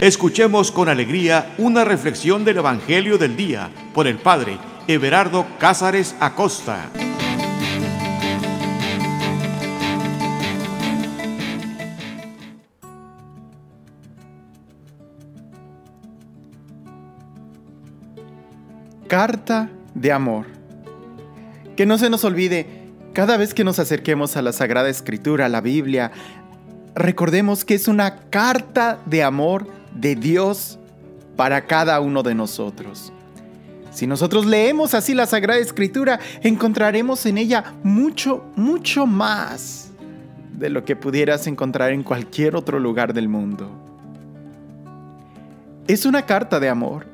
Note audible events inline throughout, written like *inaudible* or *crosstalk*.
Escuchemos con alegría una reflexión del Evangelio del Día por el Padre Everardo Cázares Acosta. Carta de amor. Que no se nos olvide, cada vez que nos acerquemos a la Sagrada Escritura, a la Biblia, recordemos que es una carta de amor de Dios para cada uno de nosotros. Si nosotros leemos así la Sagrada Escritura, encontraremos en ella mucho, mucho más de lo que pudieras encontrar en cualquier otro lugar del mundo. Es una carta de amor.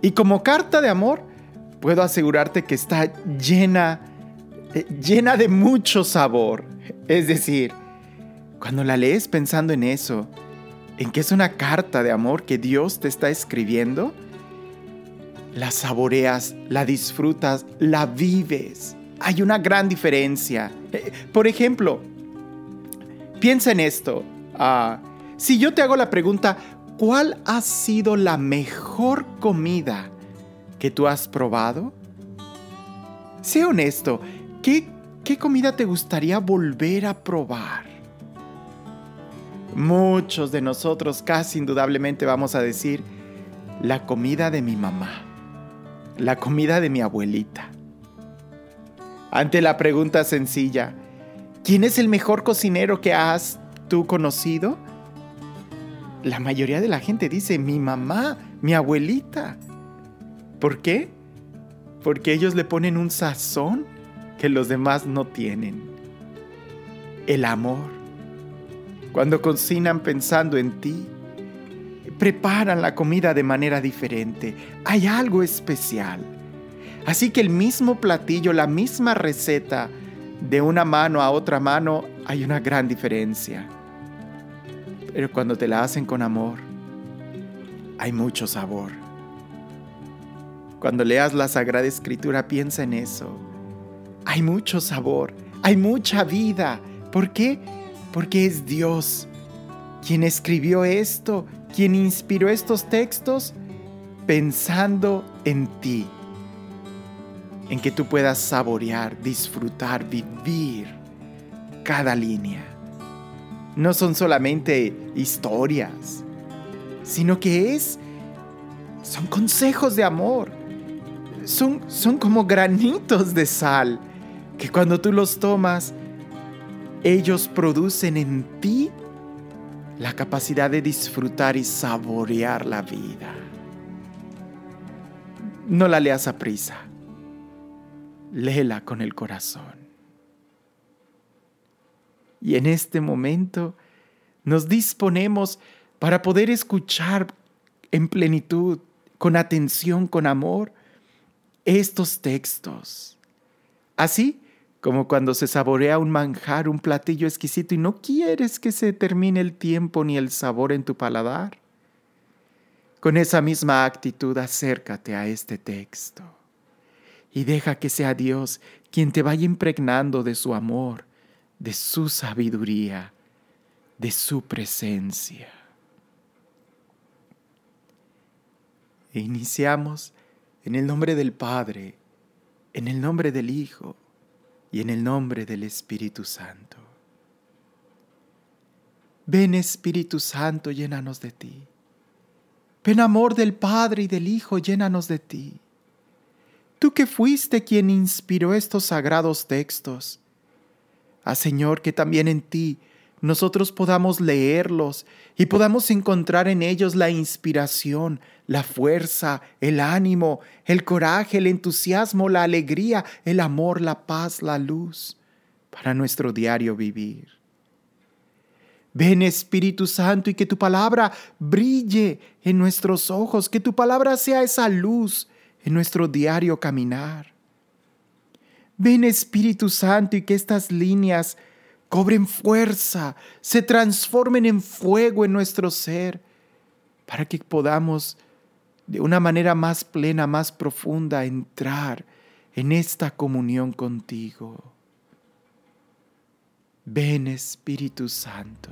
Y como carta de amor, puedo asegurarte que está llena, eh, llena de mucho sabor. Es decir, cuando la lees pensando en eso, en que es una carta de amor que Dios te está escribiendo, la saboreas, la disfrutas, la vives. Hay una gran diferencia. Eh, por ejemplo, piensa en esto. Ah, si yo te hago la pregunta, ¿cuál ha sido la mejor comida que tú has probado? Sé honesto, ¿qué, qué comida te gustaría volver a probar? Muchos de nosotros casi indudablemente vamos a decir la comida de mi mamá, la comida de mi abuelita. Ante la pregunta sencilla, ¿quién es el mejor cocinero que has tú conocido? La mayoría de la gente dice mi mamá, mi abuelita. ¿Por qué? Porque ellos le ponen un sazón que los demás no tienen. El amor cuando cocinan pensando en ti, preparan la comida de manera diferente. Hay algo especial. Así que el mismo platillo, la misma receta, de una mano a otra mano, hay una gran diferencia. Pero cuando te la hacen con amor, hay mucho sabor. Cuando leas la Sagrada Escritura, piensa en eso. Hay mucho sabor, hay mucha vida. ¿Por qué? Porque es Dios quien escribió esto, quien inspiró estos textos pensando en ti, en que tú puedas saborear, disfrutar, vivir cada línea. No son solamente historias, sino que es son consejos de amor. Son, son como granitos de sal que cuando tú los tomas ellos producen en ti la capacidad de disfrutar y saborear la vida. No la leas a prisa, léela con el corazón. Y en este momento nos disponemos para poder escuchar en plenitud, con atención, con amor, estos textos. Así como cuando se saborea un manjar, un platillo exquisito y no quieres que se termine el tiempo ni el sabor en tu paladar. Con esa misma actitud acércate a este texto y deja que sea Dios quien te vaya impregnando de su amor, de su sabiduría, de su presencia. E iniciamos en el nombre del Padre, en el nombre del Hijo, y en el nombre del Espíritu Santo. Ven Espíritu Santo, llénanos de ti. Ven amor del Padre y del Hijo, llénanos de ti. Tú que fuiste quien inspiró estos sagrados textos. Haz Señor que también en ti nosotros podamos leerlos y podamos encontrar en ellos la inspiración, la fuerza, el ánimo, el coraje, el entusiasmo, la alegría, el amor, la paz, la luz para nuestro diario vivir. Ven Espíritu Santo y que tu palabra brille en nuestros ojos, que tu palabra sea esa luz en nuestro diario caminar. Ven Espíritu Santo y que estas líneas cobren fuerza, se transformen en fuego en nuestro ser, para que podamos de una manera más plena, más profunda, entrar en esta comunión contigo. Ven Espíritu Santo.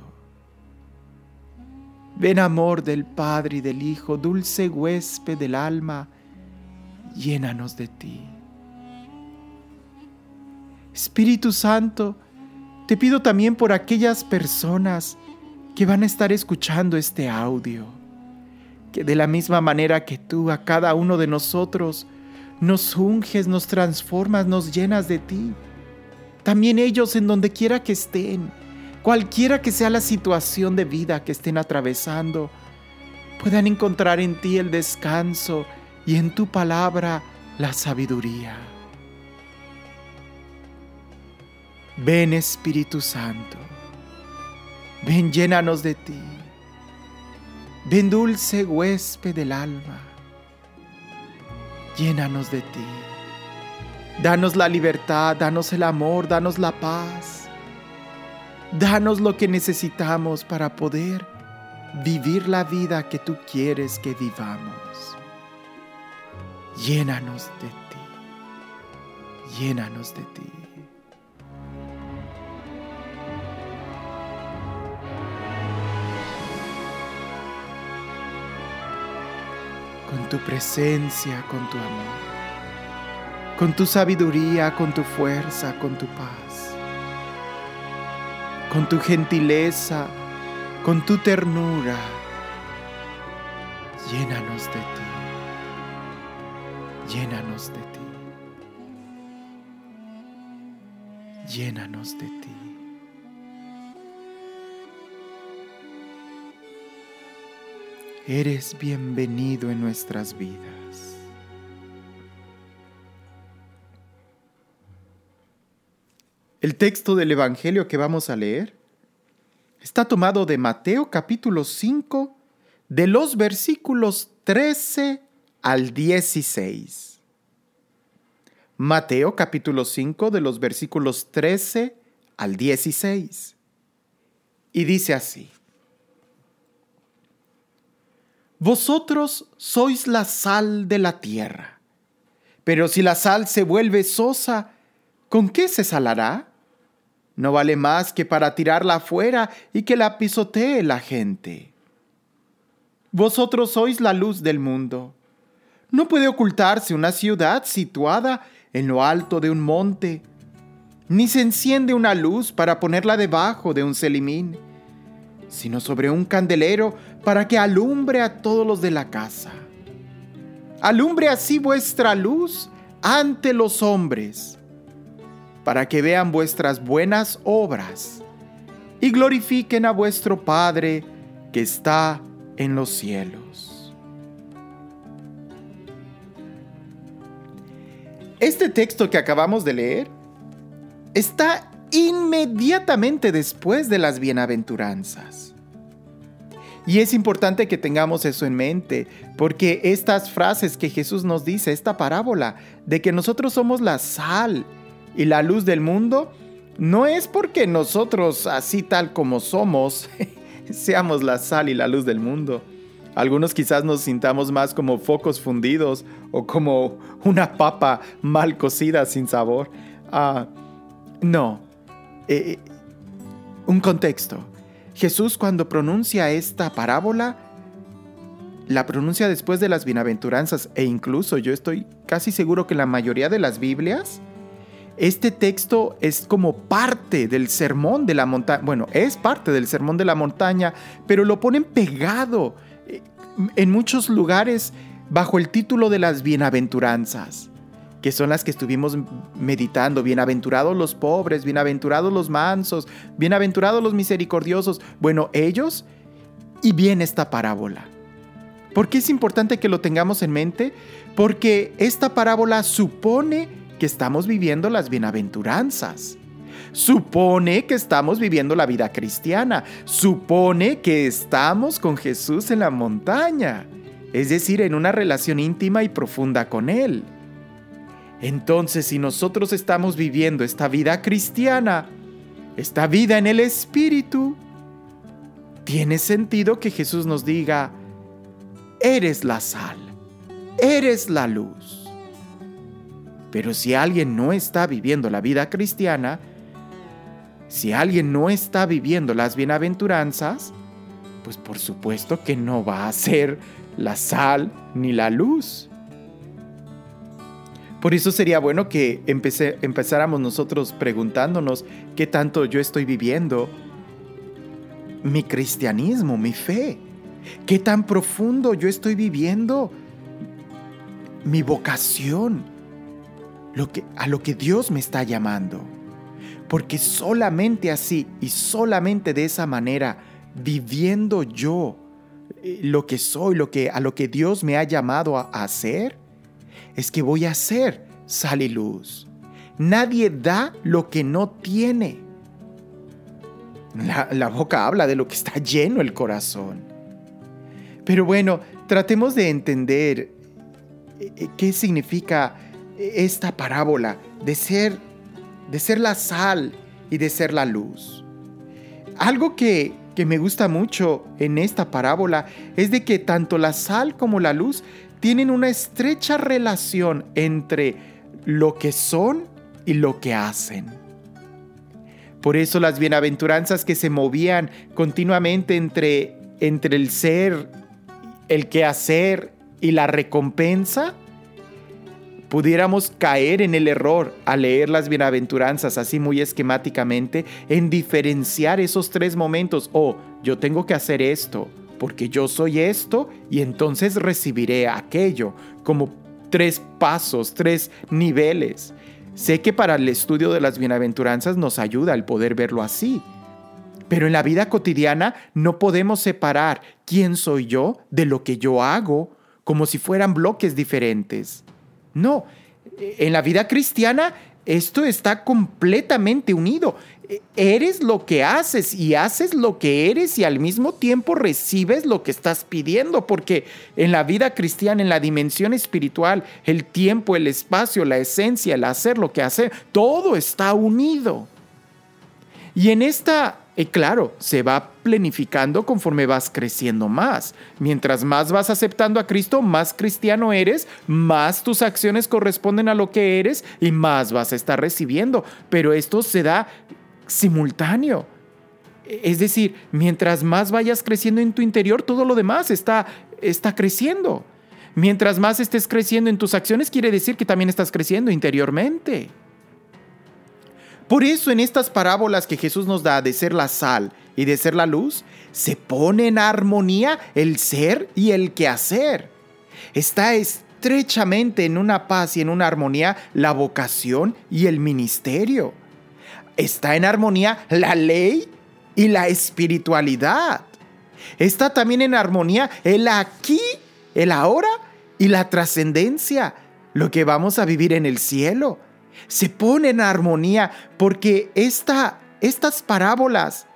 Ven amor del Padre y del Hijo, dulce huésped del alma, llénanos de ti. Espíritu Santo, te pido también por aquellas personas que van a estar escuchando este audio, que de la misma manera que tú a cada uno de nosotros nos unges, nos transformas, nos llenas de ti. También ellos en donde quiera que estén, cualquiera que sea la situación de vida que estén atravesando, puedan encontrar en ti el descanso y en tu palabra la sabiduría. Ven Espíritu Santo, ven llénanos de ti, ven dulce huésped del alma, llénanos de ti, danos la libertad, danos el amor, danos la paz, danos lo que necesitamos para poder vivir la vida que tú quieres que vivamos. Llénanos de ti, llénanos de ti. Con tu presencia, con tu amor, con tu sabiduría, con tu fuerza, con tu paz, con tu gentileza, con tu ternura. Llénanos de ti, llénanos de ti, llénanos de ti. Eres bienvenido en nuestras vidas. El texto del Evangelio que vamos a leer está tomado de Mateo capítulo 5, de los versículos 13 al 16. Mateo capítulo 5 de los versículos 13 al 16. Y dice así. Vosotros sois la sal de la tierra. Pero si la sal se vuelve sosa, ¿con qué se salará? No vale más que para tirarla afuera y que la pisotee la gente. Vosotros sois la luz del mundo. No puede ocultarse una ciudad situada en lo alto de un monte, ni se enciende una luz para ponerla debajo de un celimín sino sobre un candelero para que alumbre a todos los de la casa. Alumbre así vuestra luz ante los hombres, para que vean vuestras buenas obras y glorifiquen a vuestro Padre que está en los cielos. Este texto que acabamos de leer está inmediatamente después de las bienaventuranzas. Y es importante que tengamos eso en mente, porque estas frases que Jesús nos dice, esta parábola de que nosotros somos la sal y la luz del mundo, no es porque nosotros, así tal como somos, *laughs* seamos la sal y la luz del mundo. Algunos quizás nos sintamos más como focos fundidos o como una papa mal cocida sin sabor. Ah, no, eh, un contexto. Jesús cuando pronuncia esta parábola, la pronuncia después de las bienaventuranzas e incluso yo estoy casi seguro que la mayoría de las Biblias, este texto es como parte del sermón de la montaña, bueno, es parte del sermón de la montaña, pero lo ponen pegado eh, en muchos lugares bajo el título de las bienaventuranzas que son las que estuvimos meditando. Bienaventurados los pobres, bienaventurados los mansos, bienaventurados los misericordiosos. Bueno, ellos y bien esta parábola. ¿Por qué es importante que lo tengamos en mente? Porque esta parábola supone que estamos viviendo las bienaventuranzas. Supone que estamos viviendo la vida cristiana. Supone que estamos con Jesús en la montaña. Es decir, en una relación íntima y profunda con Él. Entonces, si nosotros estamos viviendo esta vida cristiana, esta vida en el Espíritu, tiene sentido que Jesús nos diga, eres la sal, eres la luz. Pero si alguien no está viviendo la vida cristiana, si alguien no está viviendo las bienaventuranzas, pues por supuesto que no va a ser la sal ni la luz. Por eso sería bueno que empezáramos nosotros preguntándonos qué tanto yo estoy viviendo mi cristianismo, mi fe. Qué tan profundo yo estoy viviendo mi vocación, lo que, a lo que Dios me está llamando. Porque solamente así y solamente de esa manera, viviendo yo eh, lo que soy, lo que, a lo que Dios me ha llamado a hacer, es que voy a hacer sal y luz. Nadie da lo que no tiene. La, boca habla de lo que está lleno el corazón. Pero bueno, tratemos de entender eh, eh, qué significa esta parábola de ser, de ser la sal y de ser la luz. Algo que, que me gusta mucho en esta parábola es de que tanto la sal como la luz tienen una estrecha relación entre lo que son y lo que hacen. Por eso las bienaventuranzas que se movían continuamente entre, entre el ser, el que hacer y la recompensa, pudiéramos caer en el error al leer las bienaventuranzas así muy esquemáticamente en diferenciar esos tres momentos. Oh, yo tengo que hacer esto, porque yo soy esto y entonces recibiré aquello, como tres pasos, tres niveles. Sé que para el estudio de las bienaventuranzas nos ayuda el poder verlo así. Pero en la vida cotidiana no podemos separar quién soy yo de lo que yo hago como si fueran bloques diferentes. No, en la vida cristiana esto está completamente unido eres lo que haces y haces lo que eres y al mismo tiempo recibes lo que estás pidiendo, porque en la vida cristiana, en la dimensión espiritual, el tiempo, el espacio, la esencia, el hacer lo que hacer, todo está unido. Y en esta, eh, claro, se va planificando conforme vas creciendo más. Mientras más vas aceptando a Cristo, más cristiano eres, más tus acciones corresponden a lo que eres y más vas a estar recibiendo. Pero esto se da simultáneo. Es decir, mientras más vayas creciendo en tu interior, todo lo demás está, está creciendo. Mientras más estés creciendo en tus acciones, quiere decir que también estás creciendo interiormente. Por eso en estas parábolas que Jesús nos da de ser la sal y de ser la luz, se pone en armonía el ser y el quehacer. Está estrechamente en una paz y en una armonía la vocación y el ministerio está en armonía la ley y la espiritualidad. Está también en armonía el aquí, el ahora y la trascendencia, lo que vamos a vivir en el cielo. Se pone en armonía porque esta, estas parábolas,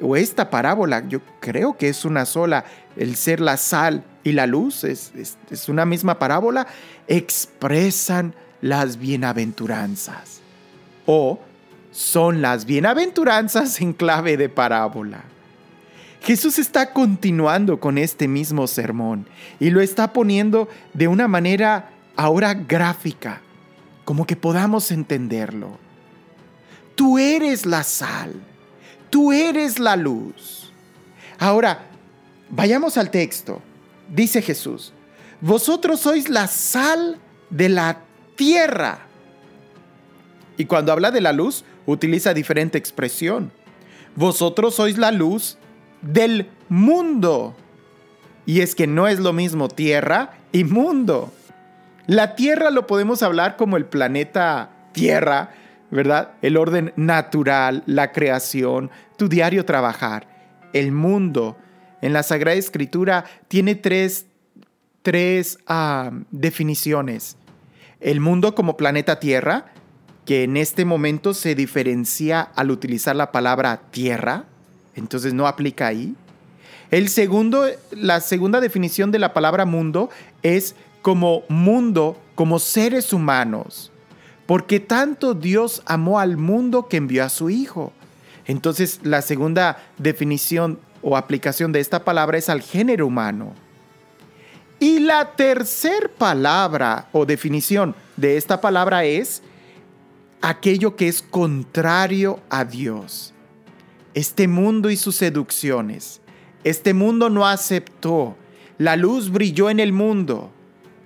o esta parábola, yo creo que es una sola, el ser la sal y la luz, es, es una misma parábola, expresan las bienaventuranzas. O son las bienaventuranzas en clave de parábola. Jesús está continuando con este mismo sermón y lo está poniendo de una manera ahora gráfica, como que podamos entenderlo. Tú eres la sal, tú eres la luz. Ahora, vayamos al texto. Dice Jesús, vosotros sois la sal de la tierra. Y cuando habla de la luz, utiliza diferente expresión. Vosotros sois la luz del mundo. Y es que no es lo mismo tierra y mundo. La tierra lo podemos hablar como el planeta Tierra, ¿verdad? El orden natural, la creación, tu diario trabajar. El mundo, en la Sagrada Escritura, tiene tres, tres ah, definiciones. El mundo como planeta Tierra, que en este momento se diferencia al utilizar la palabra tierra, entonces no aplica ahí. El segundo, la segunda definición de la palabra mundo es como mundo, como seres humanos, porque tanto Dios amó al mundo que envió a su Hijo. Entonces la segunda definición o aplicación de esta palabra es al género humano. Y la tercera palabra o definición de esta palabra es aquello que es contrario a Dios. Este mundo y sus seducciones, Este mundo no aceptó. La luz brilló en el mundo.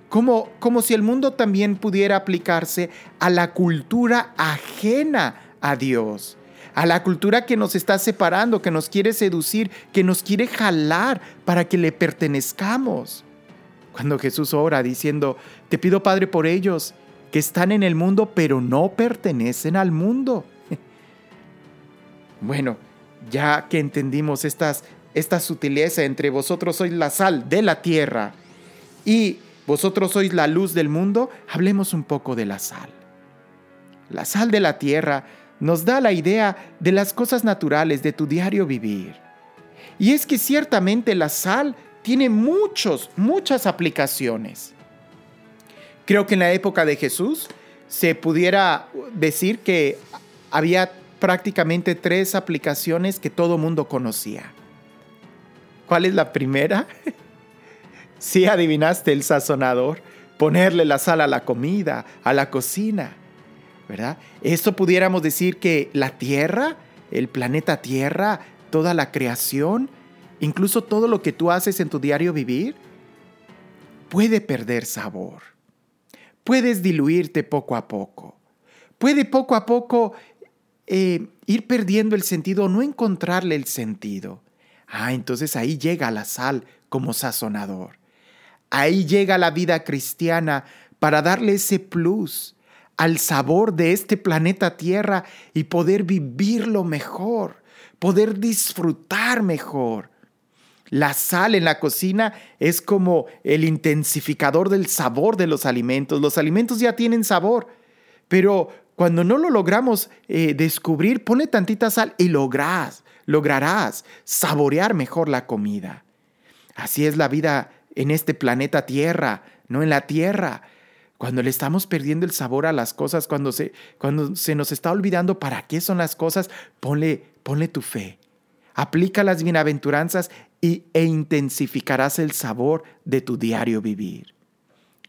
Como, como si el mundo también pudiera aplicarse a la cultura ajena a Dios, a la cultura que nos está separando, que nos quiere seducir, que nos quiere jalar para que le pertenezcamos. Cuando Jesús ora diciendo, te pido Padre por ellos, que están en el mundo pero no pertenecen al mundo. *laughs* bueno, ya que entendimos esta sutileza entre vosotros sois la sal de la tierra y vosotros sois la luz del mundo, hablemos un poco de la sal. La sal de la tierra nos da la idea de las cosas naturales de tu diario vivir. Y es que ciertamente la sal tiene muchos, muchas aplicaciones. Creo que en la época de Jesús se pudiera decir que había prácticamente tres aplicaciones que todo mundo conocía. ¿Cuál es la primera? *laughs* Si adivinaste el sazonador, ponerle la sal a la comida, a la cocina, ¿verdad? Esto pudiéramos decir que la Tierra, el planeta Tierra, toda la creación, incluso todo lo que tú haces en tu diario vivir, puede perder sabor. Puedes diluirte poco a poco. Puede poco a poco eh, ir perdiendo el sentido, no encontrarle el sentido. Ah, entonces ahí llega la sal como sazonador. Ahí llega la vida cristiana para darle ese plus al sabor de este planeta Tierra y poder vivirlo mejor, poder disfrutar mejor. La sal en la cocina es como el intensificador del sabor de los alimentos. Los alimentos ya tienen sabor, pero cuando no lo logramos eh, descubrir, pone tantita sal y lograrás, lograrás saborear mejor la comida. Así es la vida en este planeta Tierra, no en la Tierra. Cuando le estamos perdiendo el sabor a las cosas, cuando se, cuando se nos está olvidando para qué son las cosas, ponle, ponle tu fe. Aplica las bienaventuranzas y, e intensificarás el sabor de tu diario vivir.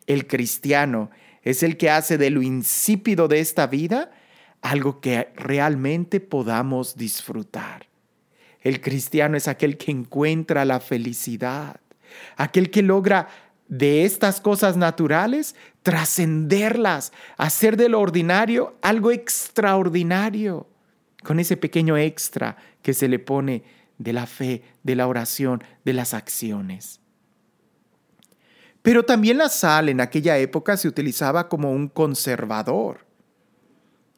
El cristiano es el que hace de lo insípido de esta vida algo que realmente podamos disfrutar. El cristiano es aquel que encuentra la felicidad aquel que logra de estas cosas naturales trascenderlas, hacer de lo ordinario algo extraordinario, con ese pequeño extra que se le pone de la fe, de la oración, de las acciones. Pero también la sal en aquella época se utilizaba como un conservador.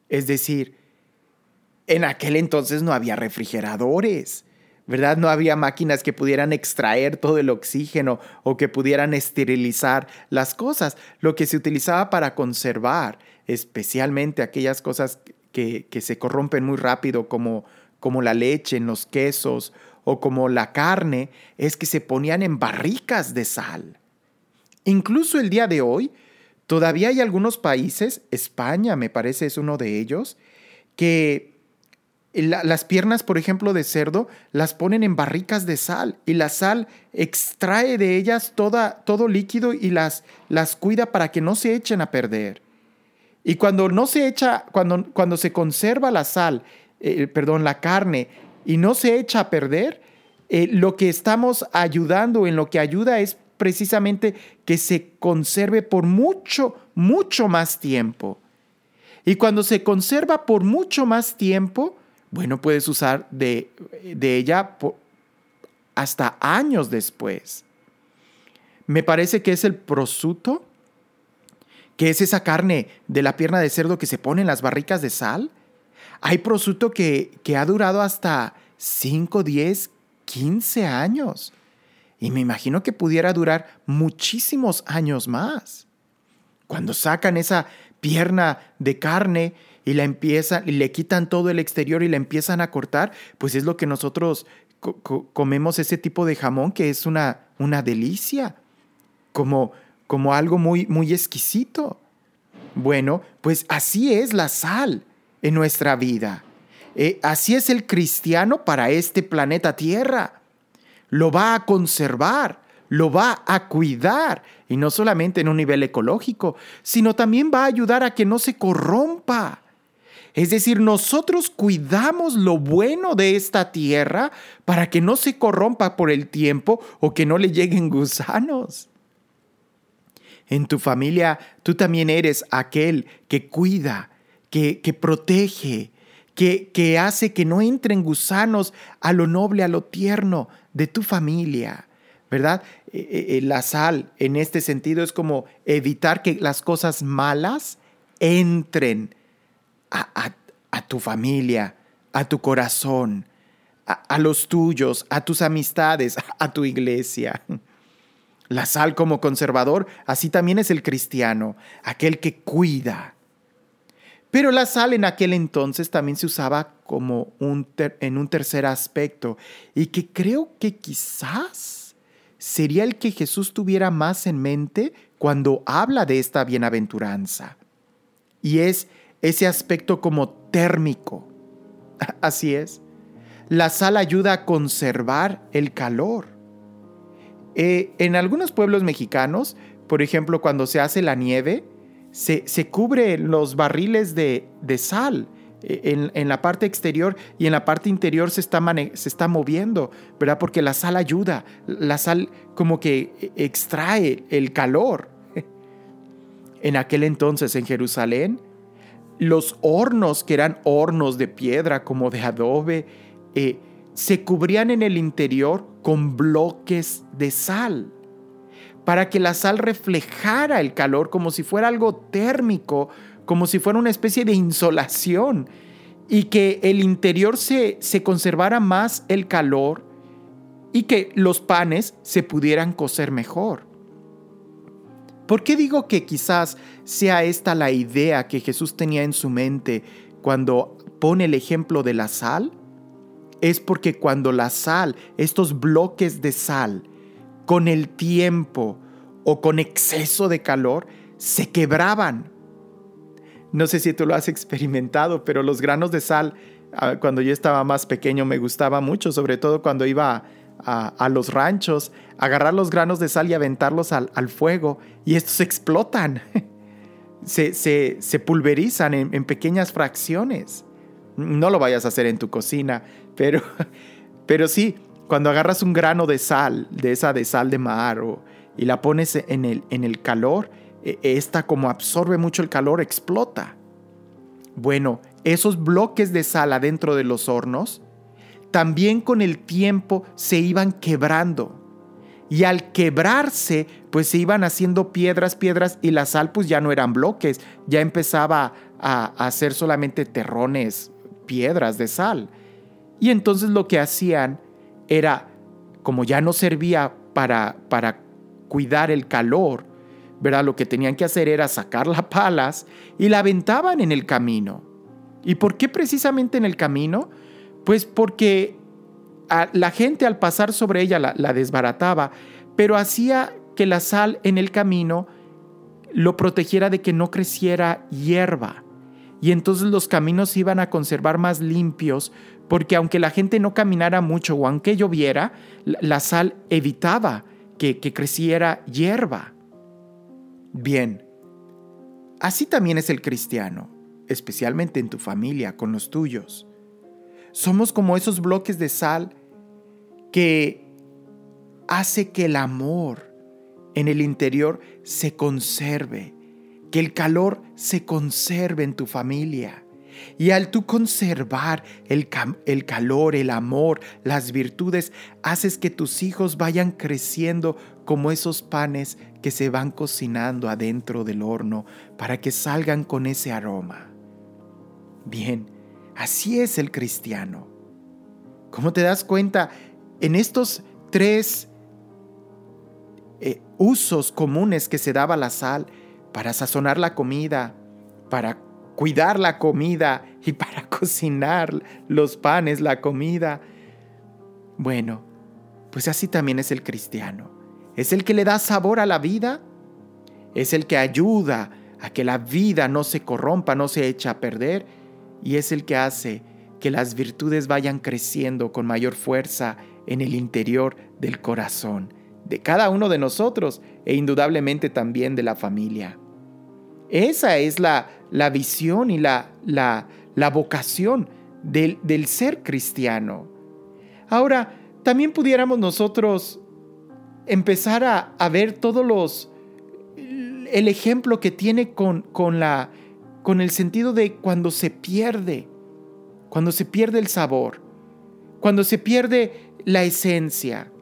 Es decir, en aquel entonces no había refrigeradores, ¿verdad? No había máquinas que pudieran extraer todo el oxígeno o que pudieran esterilizar las cosas. Lo que se utilizaba para conservar, especialmente aquellas cosas que, se corrompen muy rápido, como, como la leche en los quesos o como la carne, es que se ponían en barricas de sal. Incluso el día de hoy, todavía hay algunos países, España me parece es uno de ellos, que las piernas, por ejemplo, de cerdo, las ponen en barricas de sal y la sal extrae de ellas toda, todo líquido y las, las cuida para que no se echen a perder. Y cuando no se echa, cuando, cuando se conserva la sal, eh, perdón, la carne, y no se echa a perder, eh, lo que estamos ayudando, en lo que ayuda es precisamente que se conserve por mucho, mucho más tiempo. Y cuando se conserva por mucho más tiempo, bueno, puedes usar de, ella hasta años después. Me parece que es el prosciutto, que es esa carne de la pierna de cerdo que se pone en las barricas de sal. Hay prosciutto que, que ha durado hasta 5, 10, 15 años. Y me imagino que pudiera durar muchísimos años más. Cuando sacan esa pierna de carne y la empiezan y le quitan todo el exterior y la empiezan a cortar, pues es lo que nosotros comemos ese tipo de jamón que es una, una delicia, como, como algo muy, muy exquisito. Bueno, pues así es la sal en nuestra vida. Eh, así es el cristiano para este planeta Tierra. Lo va a conservar, lo va a cuidar, y no solamente en un nivel ecológico, sino también va a ayudar a que no se corrompa, Es decir, nosotros cuidamos lo bueno de esta tierra para que no se corrompa por el tiempo o que no le lleguen gusanos. En tu familia tú también eres aquel que cuida, que, protege, que, que hace que no entren gusanos a lo noble, a lo tierno de tu familia. ¿Verdad? Eh, eh, eh, la sal en este sentido es como evitar que las cosas malas entren a, tu familia, a tu corazón, a, los tuyos, a tus amistades, *laughs* a tu iglesia. La sal como conservador, así también es el cristiano, aquel que cuida. Pero la sal en aquel entonces también se usaba como un en un tercer aspecto y que creo que quizás sería el que Jesús tuviera más en mente cuando habla de esta bienaventuranza. Y es ese aspecto como térmico. *laughs* Así es. La sal ayuda a conservar el calor. Eh, en algunos pueblos mexicanos, por ejemplo, cuando se hace la nieve, se, se cubre los barriles de, sal eh, en, la parte exterior y en la parte interior se está, se está moviendo, ¿verdad? Porque la sal ayuda, la sal como que extrae el calor. *laughs* En aquel entonces en Jerusalén, los hornos, que eran hornos de piedra como de adobe, eh, se cubrían en el interior con bloques de sal, para que la sal reflejara el calor como si fuera algo térmico, como si fuera una especie de insolación, y que el interior se, se conservara más el calor y que los panes se pudieran cocer mejor. ¿Por qué digo que quizás sea esta la idea que Jesús tenía en su mente cuando pone el ejemplo de la sal? Es porque cuando la sal, estos bloques de sal, con el tiempo o con exceso de calor, se quebraban. No sé si tú lo has experimentado, pero los granos de sal, ah, cuando yo estaba más pequeño, me gustaba mucho, sobre todo cuando iba a los ranchos, agarrar los granos de sal y aventarlos al, fuego y estos explotan. *laughs* se, se, pulverizan en, pequeñas fracciones. No lo vayas a hacer en tu cocina, pero, *laughs* pero sí, cuando agarras un grano de sal, de esa de sal de mar, y la pones en el, en el calor, e, esta como absorbe mucho el calor, explota. Bueno, esos bloques de sal adentro de los hornos también con el tiempo se iban quebrando. Y al quebrarse, pues se iban haciendo piedras, piedras, y la sal pues ya no eran bloques, ya empezaba a, hacer solamente terrones, piedras de sal. Y entonces lo que hacían era, como ya no servía para, para cuidar el calor, ¿verdad? Lo que tenían que hacer era sacar las palas y la aventaban en el camino. ¿Y por qué precisamente en el camino? Pues porque la gente al pasar sobre ella la, desbarataba, pero hacía que la sal en el camino lo protegiera de que no creciera hierba. Y entonces los caminos se iban a conservar más limpios, porque aunque la gente no caminara mucho o aunque lloviera, la, sal evitaba que, creciera hierba. Bien, así también es el cristiano, especialmente en tu familia, con los tuyos. Somos como esos bloques de sal que hace que el amor en el interior se conserve, que el calor se conserve en tu familia. Y al tú conservar el, el, calor, el amor, las virtudes, haces que tus hijos vayan creciendo como esos panes que se van cocinando adentro del horno para que salgan con ese aroma. Bien, Así es el cristiano. ¿Cómo te das cuenta? En estos tres eh, usos comunes que se daba la sal para sazonar la comida, para cuidar la comida y para *laughs* cocinar los panes, la comida. Bueno, pues así también es el cristiano. Es el que le da sabor a la vida, es el que ayuda a que la vida no se corrompa, no se echa a perder y es el que hace que las virtudes vayan creciendo con mayor fuerza en el interior del corazón de cada uno de nosotros e indudablemente también de la familia. Esa es la, la visión y la, la, la vocación del, del ser cristiano. Ahora, también pudiéramos nosotros empezar a, a ver todos los, el ejemplo que tiene con, con, la, con el sentido de cuando se pierde, cuando se pierde el sabor, cuando se pierde la esencia.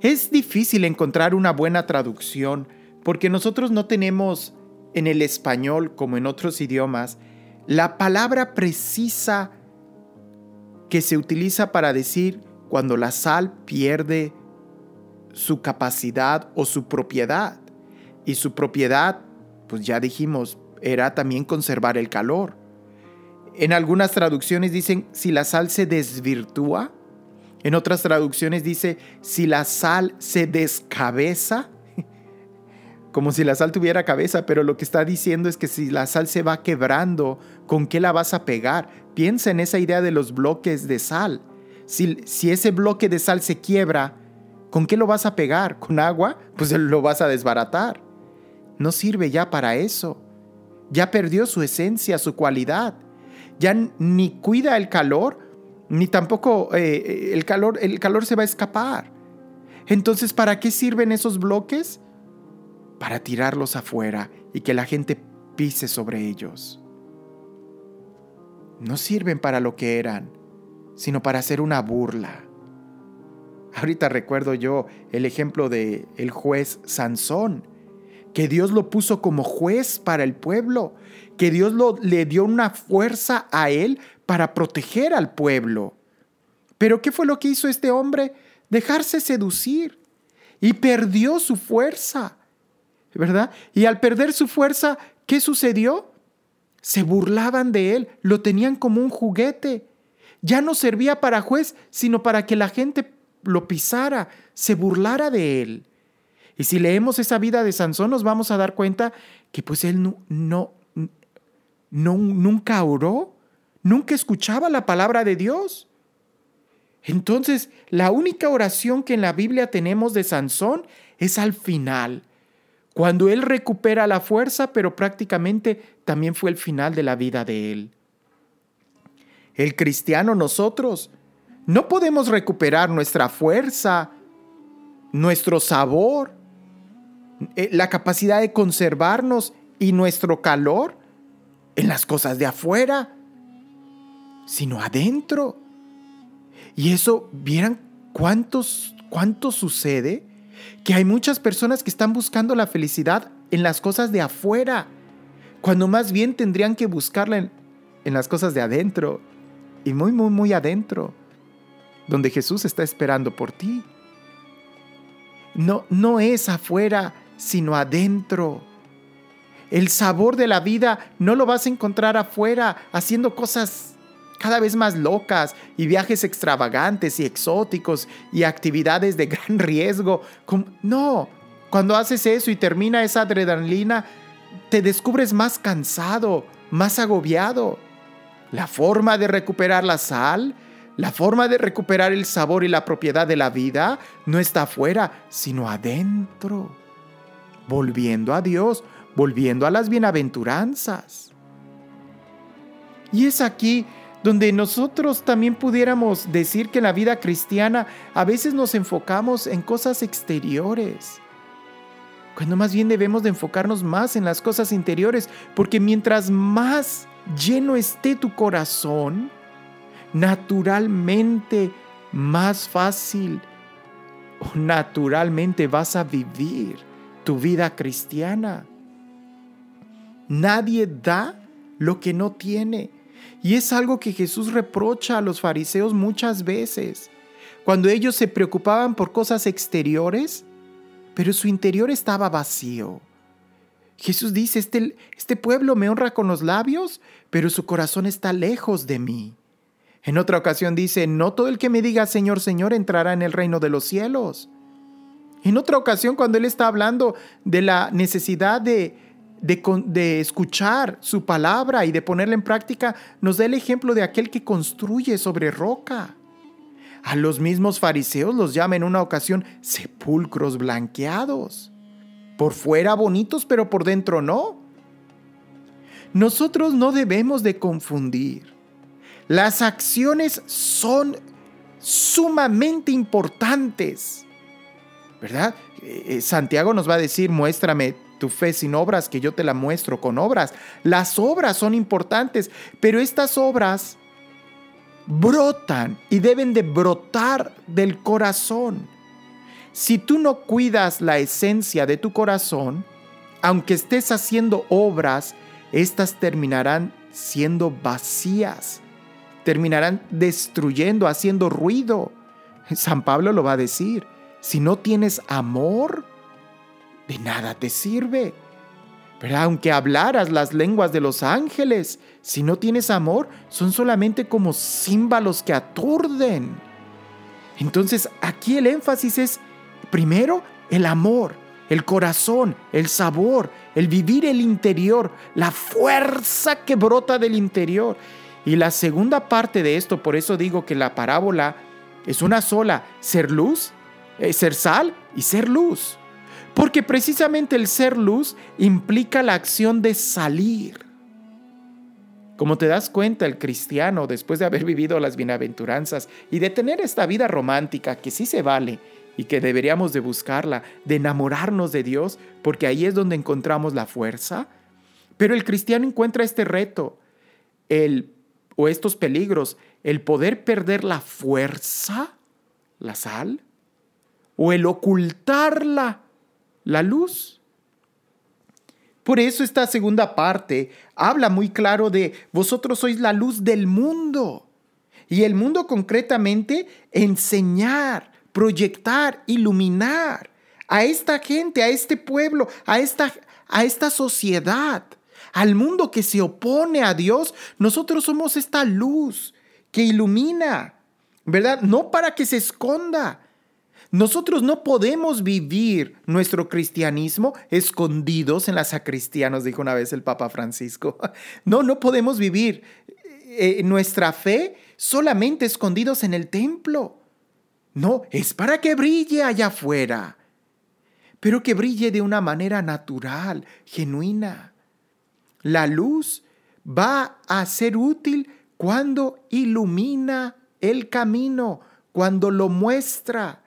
Es difícil encontrar una buena traducción porque nosotros no tenemos en el español como en otros idiomas la palabra precisa que se utiliza para decir cuando la sal pierde su capacidad o su propiedad. Y su propiedad, pues ya dijimos, era también conservar el calor. En algunas traducciones dicen si la sal se desvirtúa. En otras traducciones dice si la sal se descabeza. Como si la sal tuviera cabeza, pero lo que está diciendo es que si la sal se va quebrando, ¿con qué la vas a pegar? Piensa en esa idea de los bloques de sal. Si, si ese bloque de sal se quiebra, ¿con qué lo vas a pegar? ¿Con agua? Pues *laughs* lo vas a desbaratar. No sirve ya para eso. Ya perdió su esencia, su cualidad. Ya ni cuida el calor, ni tampoco eh, el, calor, el calor se va a escapar. Entonces, ¿para qué sirven esos bloques? Para tirarlos afuera y que la gente pise sobre ellos. No sirven para lo que eran, sino para hacer una burla. Ahorita recuerdo yo el ejemplo de el juez Sansón, que Dios lo puso como juez para el pueblo, que Dios le dio una fuerza a él para proteger al pueblo. Pero ¿qué fue lo que hizo este hombre? Dejarse seducir y perdió su fuerza, ¿verdad? Y al perder su fuerza, ¿qué sucedió? Se burlaban de él, lo tenían como un juguete. Ya no servía para juez, sino para que la gente lo pisara, se burlara de él. Y si leemos esa vida de Sansón, nos vamos a dar cuenta que pues él no, no, no nunca oró, nunca escuchaba la palabra de Dios. Entonces, la única oración que en la Biblia tenemos de Sansón es al final, cuando él recupera la fuerza, pero prácticamente también fue el final de la vida de él. El cristiano, nosotros, no podemos recuperar nuestra fuerza, nuestro sabor, eh, la capacidad de conservarnos y nuestro calor en las cosas de afuera, sino adentro. Y eso, ¿vieran cuántos, cuánto sucede? Que hay muchas personas que están buscando la felicidad en las cosas de afuera, cuando más bien tendrían que buscarla en, en las cosas de adentro, y muy, muy, muy adentro donde Jesús está esperando por ti. No, no es afuera, sino adentro. El sabor de la vida no lo vas a encontrar afuera haciendo cosas cada vez más locas y viajes extravagantes y exóticos y actividades de gran *laughs* riesgo. No, cuando haces eso y termina esa adrenalina, te descubres más cansado, más agobiado. La forma de recuperar la sal la forma de recuperar el sabor y la propiedad de la vida no está afuera, sino adentro. Volviendo a Dios, volviendo a las bienaventuranzas. Y es aquí donde nosotros también pudiéramos decir que en la vida cristiana a veces nos enfocamos en cosas exteriores, cuando más bien debemos de enfocarnos más en las cosas interiores, porque mientras más lleno esté tu corazón, naturalmente más fácil o naturalmente vas a vivir tu vida cristiana. Nadie da lo que no tiene. Y es algo que Jesús reprocha a los fariseos muchas veces. Cuando ellos se preocupaban por cosas exteriores, pero su interior estaba vacío. Jesús dice, este, este pueblo me honra con los labios, pero su corazón está lejos de mí. En otra ocasión dice, no todo el que me diga Señor, Señor entrará en el reino de los cielos. En otra ocasión, cuando Él está hablando de la necesidad de, de, escuchar su palabra y de ponerla en práctica, nos da el ejemplo de aquel que construye sobre roca. A los mismos fariseos los llama en una ocasión sepulcros blanqueados. Por fuera bonitos, pero por dentro no. nosotros no debemos de confundir. Las acciones son sumamente importantes, ¿verdad? Eh, eh, Santiago nos va a decir, muéstrame tu fe sin obras, que yo te la muestro con obras. Las obras son importantes, pero estas obras brotan y deben de brotar del corazón. Si tú no cuidas la esencia de tu corazón, aunque estés haciendo obras, estas terminarán siendo vacías, terminarán destruyendo, haciendo ruido. San Pablo lo va a decir, si no tienes amor, de nada te sirve. Pero aunque hablaras las lenguas de los ángeles, si no tienes amor, son solamente como címbalos que aturden. Entonces aquí el énfasis es, primero, el amor, el corazón, el sabor, el vivir el interior, la fuerza que brota del interior. Y la segunda parte de esto, por eso digo que la parábola es una sola, ser luz, eh, ser sal y ser luz. Porque precisamente el ser luz implica la acción de salir. Como te das cuenta, el cristiano, después de haber vivido las bienaventuranzas y de tener esta vida romántica que sí se vale y que deberíamos de buscarla, de enamorarnos de Dios, porque ahí es donde encontramos la fuerza, pero el cristiano encuentra este reto, el o estos peligros, el poder perder la fuerza, la sal, o el ocultarla, la luz. Por eso esta segunda parte habla muy claro de vosotros sois la luz del mundo. Y el mundo concretamente enseñar, proyectar, iluminar a esta gente, a este pueblo, a esta, a esta sociedad, al mundo que se opone a Dios. Nosotros somos esta luz que ilumina, ¿verdad? No para que se esconda, nosotros no podemos vivir nuestro cristianismo escondidos en la sacristía, nos dijo una vez el Papa Francisco. *laughs* No, no podemos vivir eh, nuestra fe solamente escondidos en el templo. No, es para que brille allá afuera, pero que brille de una manera natural, genuina. La luz va a ser útil cuando ilumina el camino, cuando lo muestra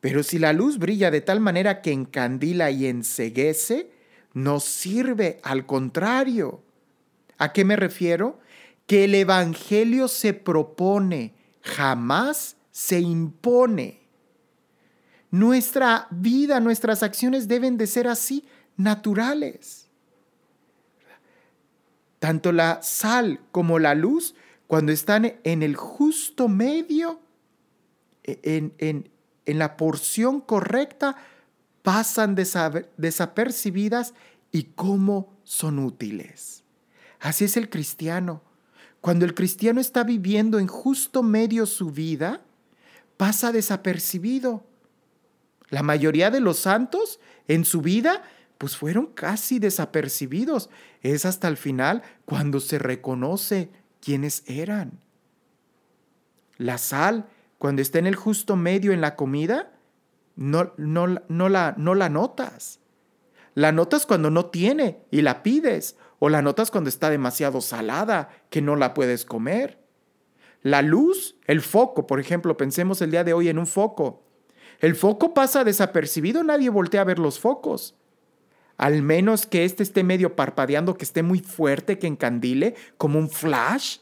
pero si la luz brilla de tal manera que encandila y enseguece, no sirve, al contrario. ¿A qué me refiero? Que el Evangelio se propone, jamás se impone. Nuestra vida, nuestras acciones deben de ser así, naturales. Tanto la sal como la luz, cuando están en el justo medio, en, en, en la porción correcta pasan desapercibidas y cómo son útiles. Así es el cristiano. Cuando el cristiano está viviendo en justo medio su vida, pasa desapercibido. La mayoría de los santos en su vida pues fueron casi desapercibidos. Es hasta el final cuando se reconoce quiénes eran. La sal cuando está en el justo medio en la comida, no, no, no, la, no la notas. La notas cuando no tiene y la pides, o la notas cuando está demasiado salada, que no la puedes comer. La luz, el foco, por ejemplo, pensemos el día de hoy en un foco. El foco pasa desapercibido, nadie voltea a ver los focos. Al menos que éste esté medio parpadeando, que esté muy fuerte, que encandile, como un flash,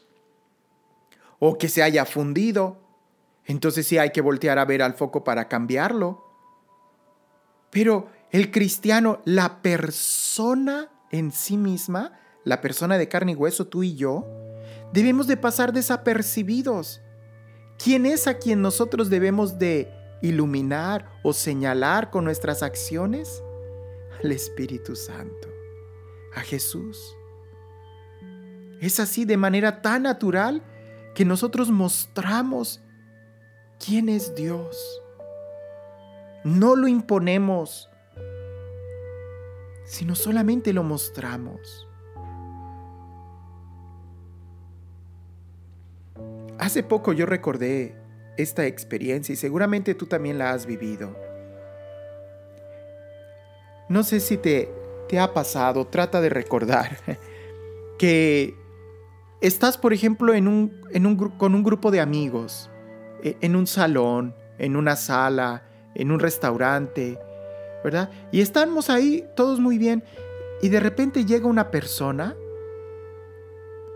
o que se haya fundido entonces sí hay que voltear a ver al foco para cambiarlo. Pero el cristiano, la persona en sí misma, la persona de carne y hueso, tú y yo, debemos de pasar desapercibidos. ¿Quién es a quien nosotros debemos de iluminar o señalar con nuestras acciones? Al Espíritu Santo, a Jesús. Es así de manera tan natural que nosotros mostramos quién es Dios. No lo imponemos, sino solamente lo mostramos. Hace poco yo recordé esta experiencia y seguramente tú también la has vivido. No sé si te, te ha pasado, trata de recordar. *laughs* que estás, por ejemplo, en un, en un, con un grupo de amigos, en un salón, en una sala, en un restaurante, ¿verdad? Y estamos ahí todos muy bien y de repente llega una persona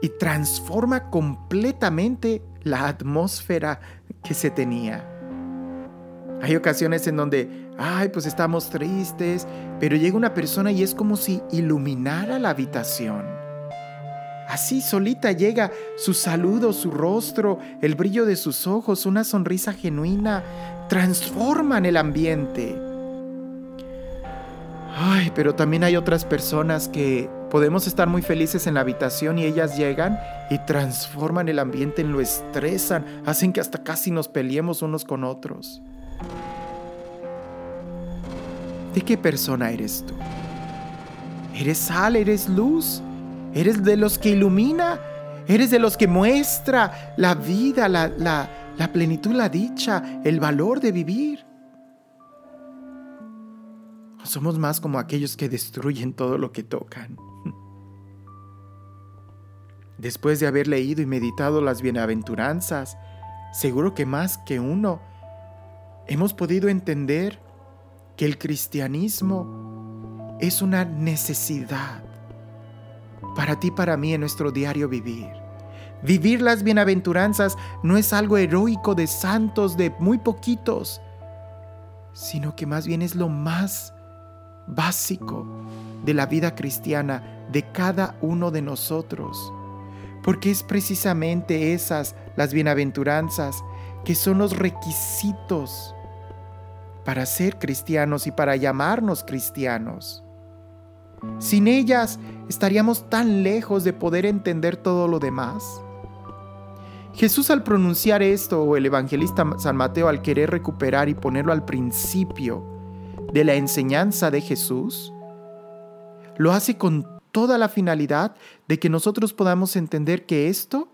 y transforma completamente la atmósfera que se tenía. Hay ocasiones en donde, ay, pues estamos tristes, pero llega una persona y es como si iluminara la habitación. Así solita llega su saludo, su rostro, el brillo de sus ojos, una sonrisa genuina, transforman el ambiente. Ay, pero también hay otras personas que podemos estar muy felices en la habitación y ellas llegan y transforman el ambiente, lo estresan, hacen que hasta casi nos peleemos unos con otros. ¿De qué persona eres tú? ¿Eres sal? ¿Eres luz? ¿Eres de los que ilumina? ¿Eres de los que muestra la vida, la, la plenitud, la dicha, el valor de vivir? ¿O somos más como aquellos que destruyen todo lo que tocan? *laughs* Después de haber leído y meditado las bienaventuranzas, seguro que más que uno, hemos podido entender que el cristianismo es una necesidad para ti, para mí en nuestro diario vivir. Vivir las bienaventuranzas no es algo heroico de santos, de muy poquitos, sino que más bien es lo más básico de la vida cristiana de cada uno de nosotros. Porque es precisamente esas, las bienaventuranzas, que son los requisitos para ser cristianos y para llamarnos cristianos. Sin ellas estaríamos tan lejos de poder entender todo lo demás. Jesús al pronunciar esto, o el evangelista San Mateo al querer recuperar y ponerlo al principio de la enseñanza de Jesús, lo hace con toda la finalidad de que nosotros podamos entender que esto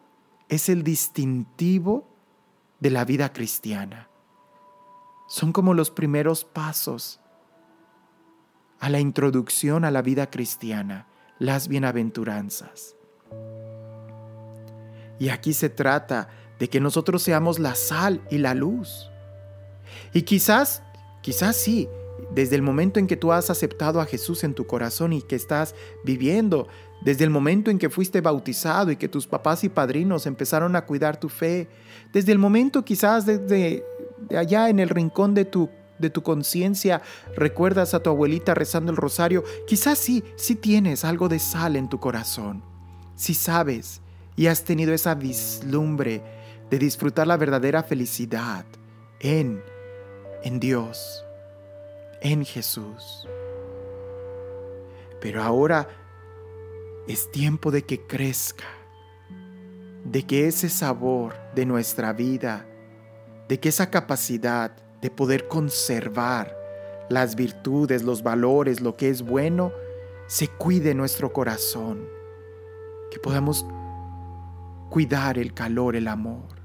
es el distintivo de la vida cristiana son como los primeros pasos a la introducción a la vida cristiana, las bienaventuranzas. Y aquí se trata de que nosotros seamos la sal y la luz. Y quizás, quizás sí, desde el momento en que tú has aceptado a Jesús en tu corazón y que estás viviendo, desde el momento en que fuiste bautizado y que tus papás y padrinos empezaron a cuidar tu fe, desde el momento quizás desde de allá en el rincón de tu de tu conciencia recuerdas a tu abuelita rezando el rosario, quizás sí, sí tienes algo de sal en tu corazón. Si sabes y has tenido esa vislumbre de disfrutar la verdadera felicidad en en Dios, en Jesús. Pero ahora es tiempo de que crezca, de que ese sabor de nuestra vida de que esa capacidad de poder conservar las virtudes, los valores, lo que es bueno, se cuide nuestro corazón, que podamos cuidar el calor, el amor.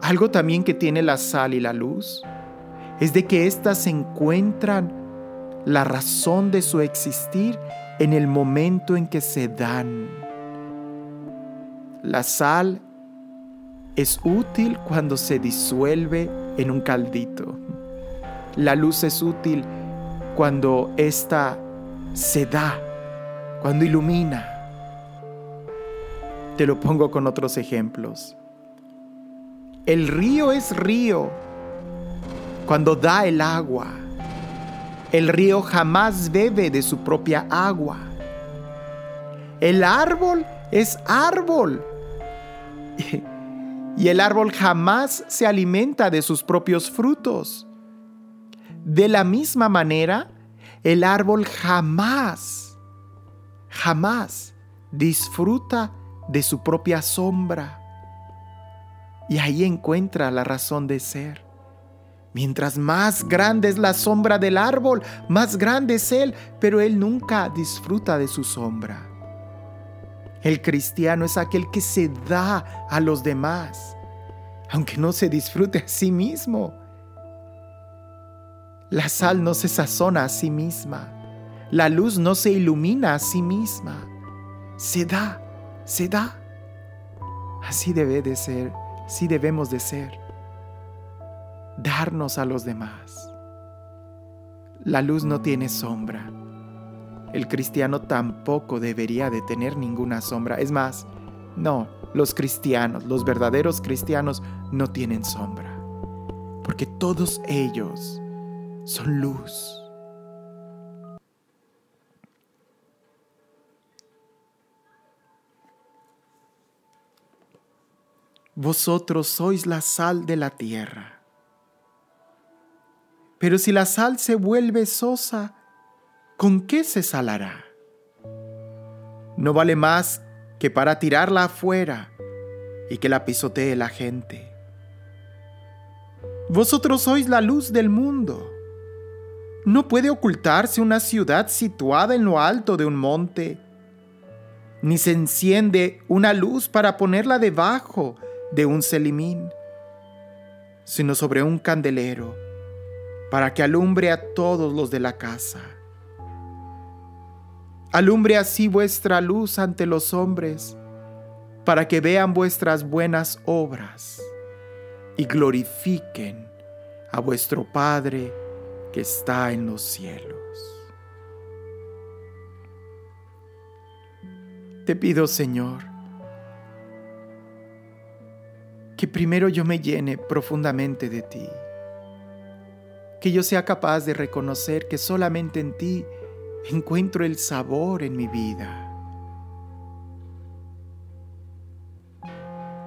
Algo también que tiene la sal y la luz es de que éstas encuentran la razón de su existir en el momento en que se dan. La sal es útil cuando se disuelve en un caldito. La luz es útil cuando ésta se da, cuando ilumina. Te lo pongo con otros ejemplos. El río es río cuando da el agua. El río jamás bebe de su propia agua. El árbol es árbol *laughs* y el árbol jamás se alimenta de sus propios frutos. De la misma manera, el árbol jamás, jamás disfruta de su propia sombra. Y ahí encuentra la razón de ser. Mientras más grande es la sombra del árbol, más grande es él, pero él nunca disfruta de su sombra. El cristiano es aquel que se da a los demás, aunque no se disfrute a sí mismo. La sal no se sazona a sí misma, La luz no se ilumina a sí misma, se da, se da. Así debe de ser, así debemos de ser. Darnos a los demás. La luz no tiene sombra. El cristiano tampoco debería de tener ninguna sombra. Es más, no, los cristianos, los verdaderos cristianos no tienen sombra. Porque todos ellos son luz. Vosotros sois la sal de la tierra. Pero si la sal se vuelve sosa, ¿con qué se salará? No vale más que para tirarla afuera y que la pisotee la gente. Vosotros sois la luz del mundo. No puede ocultarse una ciudad situada en lo alto de un monte, ni se enciende una luz para ponerla debajo de un celimín, sino sobre un candelero, para que alumbre a todos los de la casa. Alumbre así vuestra luz ante los hombres, para que vean vuestras buenas obras y glorifiquen a vuestro Padre que está en los cielos. Te pido, Señor, que primero yo me llene profundamente de ti, que yo sea capaz de reconocer que solamente en ti encuentro el sabor en mi vida.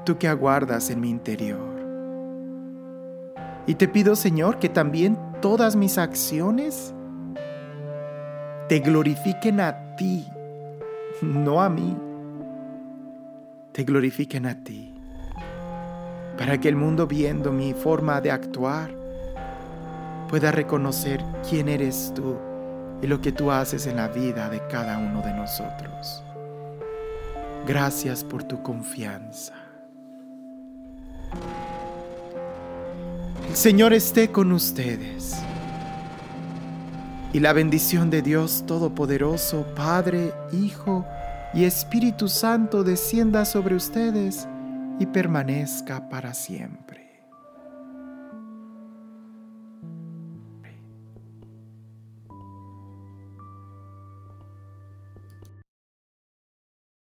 Tú que aguardas en mi interior. Y te pido, Señor, que también todas mis acciones te glorifiquen a ti, no a mí. Te glorifiquen a ti para que el mundo viendo mi forma de actuar pueda reconocer quién eres tú y lo que tú haces en la vida de cada uno de nosotros. Gracias por tu confianza. El Señor esté con ustedes. Y la bendición de Dios Todopoderoso, Padre, Hijo y Espíritu Santo descienda sobre ustedes y permanezca para siempre.